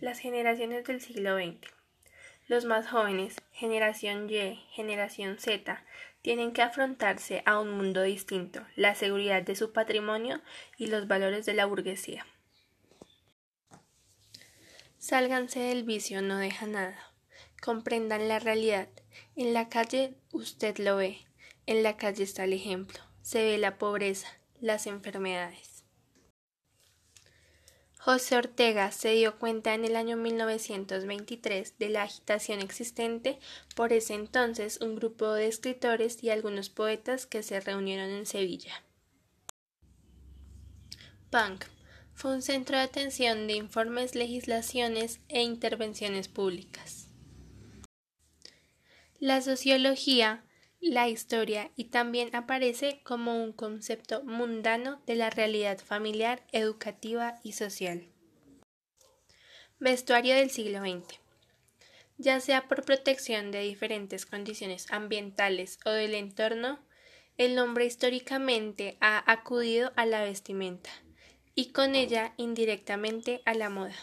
Las generaciones del siglo XX. Los más jóvenes, generación Y, generación Z, tienen que afrontarse a un mundo distinto, la seguridad de su patrimonio y los valores de la burguesía. Sálganse del vicio, no deja nada. Comprendan la realidad. En la calle usted lo ve. En la calle está el ejemplo. Se ve la pobreza, las enfermedades. José Ortega se dio cuenta en el año 1923 de la agitación existente por ese entonces un grupo de escritores y algunos poetas que se reunieron en Sevilla. Punk fue un centro de atención de informes, legislaciones e intervenciones públicas. La sociología, la historia y también aparece como un concepto mundano de la realidad familiar, educativa y social. Vestuario del siglo XX. Ya sea por protección de diferentes condiciones ambientales o del entorno, el hombre históricamente ha acudido a la vestimenta y con ella indirectamente a la moda.